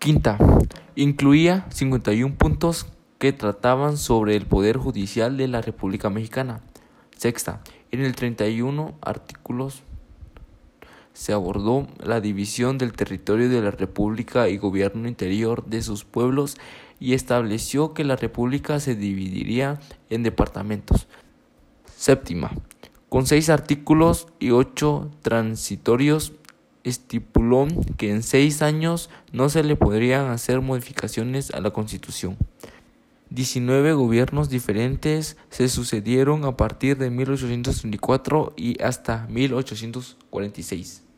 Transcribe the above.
Quinta, incluía 51 puntos que trataban sobre el Poder Judicial de la República Mexicana. Sexta, en el 31 artículos se abordó la división del territorio de la República y gobierno interior de sus pueblos y estableció que la República se dividiría en departamentos. Séptima, con seis artículos y ocho transitorios, estipuló que en seis años no se le podrían hacer modificaciones a la Constitución. 19 gobiernos diferentes se sucedieron a partir de 1834 y hasta 1846.